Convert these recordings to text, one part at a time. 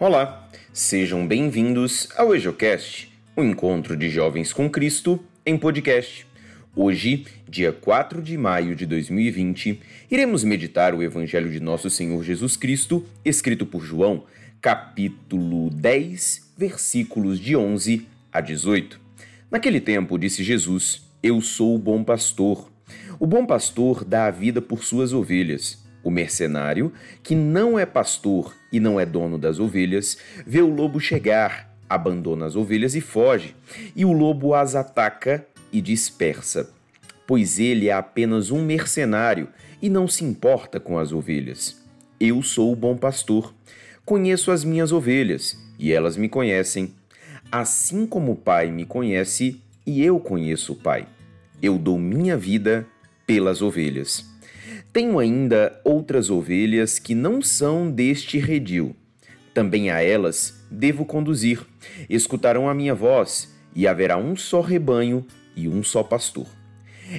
Olá, sejam bem-vindos ao EjoCast, o encontro de jovens com Cristo em podcast. Hoje, dia 4 de maio de 2020, iremos meditar o Evangelho de Nosso Senhor Jesus Cristo, escrito por João, capítulo 10, versículos de 11 a 18. Naquele tempo, disse Jesus: Eu sou o bom pastor. O bom pastor dá a vida por suas ovelhas. O mercenário, que não é pastor e não é dono das ovelhas, vê o lobo chegar, abandona as ovelhas e foge, e o lobo as ataca e dispersa, pois ele é apenas um mercenário e não se importa com as ovelhas. Eu sou o bom pastor, conheço as minhas ovelhas e elas me conhecem, assim como o Pai me conhece e eu conheço o Pai. Eu dou minha vida pelas ovelhas. Tenho ainda outras ovelhas que não são deste redil. Também a elas devo conduzir. Escutarão a minha voz, e haverá um só rebanho e um só pastor.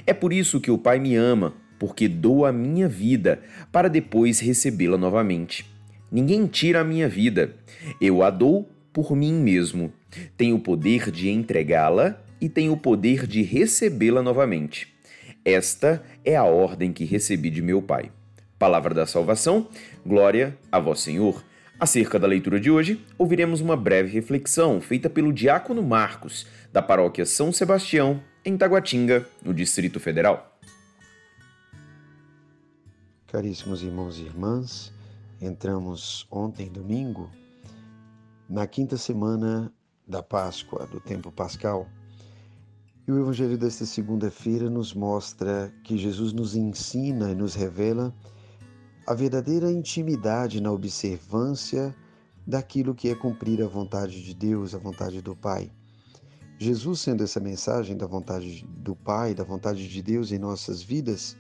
É por isso que o Pai me ama, porque dou a minha vida para depois recebê-la novamente. Ninguém tira a minha vida, eu a dou por mim mesmo. Tenho o poder de entregá-la e tenho o poder de recebê-la novamente. Esta é a ordem que recebi de meu Pai. Palavra da salvação, glória a vós, Senhor. Acerca da leitura de hoje, ouviremos uma breve reflexão feita pelo diácono Marcos, da paróquia São Sebastião, em Taguatinga, no Distrito Federal. Caríssimos irmãos e irmãs, entramos ontem, domingo, na quinta semana da Páscoa, do tempo pascal. E o Evangelho desta segunda-feira nos mostra que Jesus nos ensina e nos revela a verdadeira intimidade na observância daquilo que é cumprir a vontade de Deus, a vontade do Pai. Jesus, sendo essa mensagem da vontade do Pai, da vontade de Deus em nossas vidas,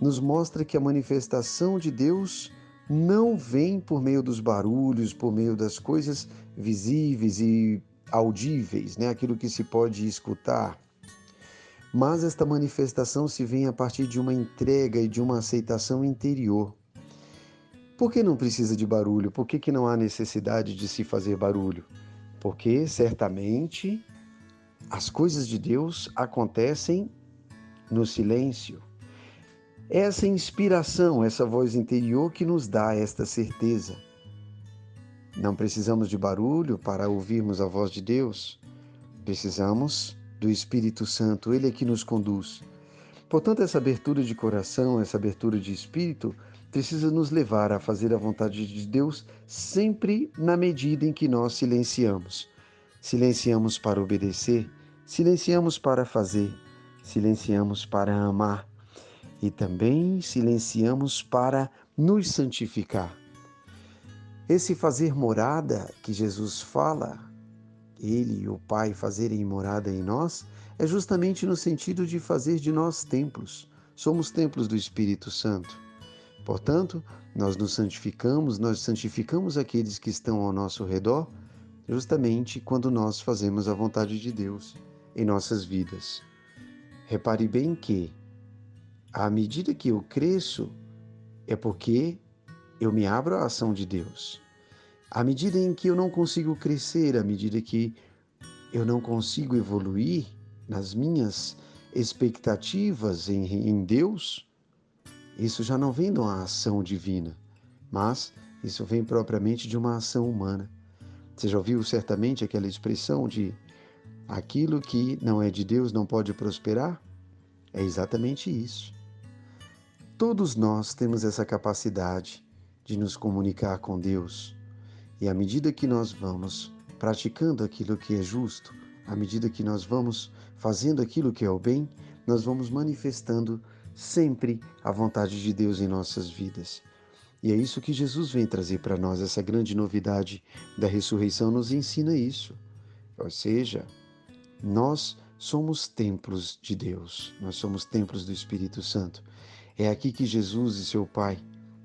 nos mostra que a manifestação de Deus não vem por meio dos barulhos, por meio das coisas visíveis e audíveis, né? aquilo que se pode escutar mas esta manifestação se vem a partir de uma entrega e de uma aceitação interior. Por que não precisa de barulho? Por que, que não há necessidade de se fazer barulho? Porque certamente as coisas de Deus acontecem no silêncio. Essa inspiração, essa voz interior que nos dá esta certeza. Não precisamos de barulho para ouvirmos a voz de Deus. Precisamos do Espírito Santo, ele é que nos conduz. Portanto, essa abertura de coração, essa abertura de espírito, precisa nos levar a fazer a vontade de Deus sempre na medida em que nós silenciamos. Silenciamos para obedecer, silenciamos para fazer, silenciamos para amar e também silenciamos para nos santificar. Esse fazer morada que Jesus fala ele e o Pai fazerem morada em nós, é justamente no sentido de fazer de nós templos. Somos templos do Espírito Santo. Portanto, nós nos santificamos, nós santificamos aqueles que estão ao nosso redor, justamente quando nós fazemos a vontade de Deus em nossas vidas. Repare bem que, à medida que eu cresço, é porque eu me abro à ação de Deus. À medida em que eu não consigo crescer, à medida que eu não consigo evoluir nas minhas expectativas em, em Deus, isso já não vem de uma ação divina, mas isso vem propriamente de uma ação humana. Você já ouviu certamente aquela expressão de aquilo que não é de Deus não pode prosperar? É exatamente isso. Todos nós temos essa capacidade de nos comunicar com Deus e à medida que nós vamos praticando aquilo que é justo, à medida que nós vamos fazendo aquilo que é o bem, nós vamos manifestando sempre a vontade de Deus em nossas vidas. E é isso que Jesus vem trazer para nós, essa grande novidade da ressurreição nos ensina isso. Ou seja, nós somos templos de Deus, nós somos templos do Espírito Santo. É aqui que Jesus e seu Pai,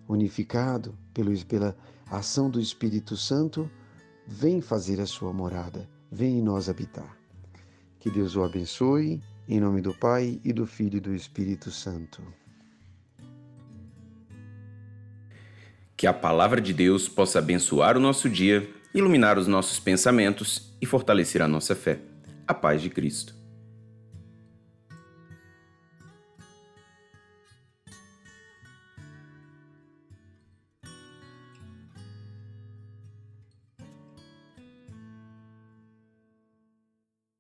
unificado pelo, pela a ação do Espírito Santo vem fazer a sua morada, vem em nós habitar. Que Deus o abençoe, em nome do Pai e do Filho e do Espírito Santo. Que a palavra de Deus possa abençoar o nosso dia iluminar os nossos pensamentos e fortalecer a nossa fé. A paz de Cristo.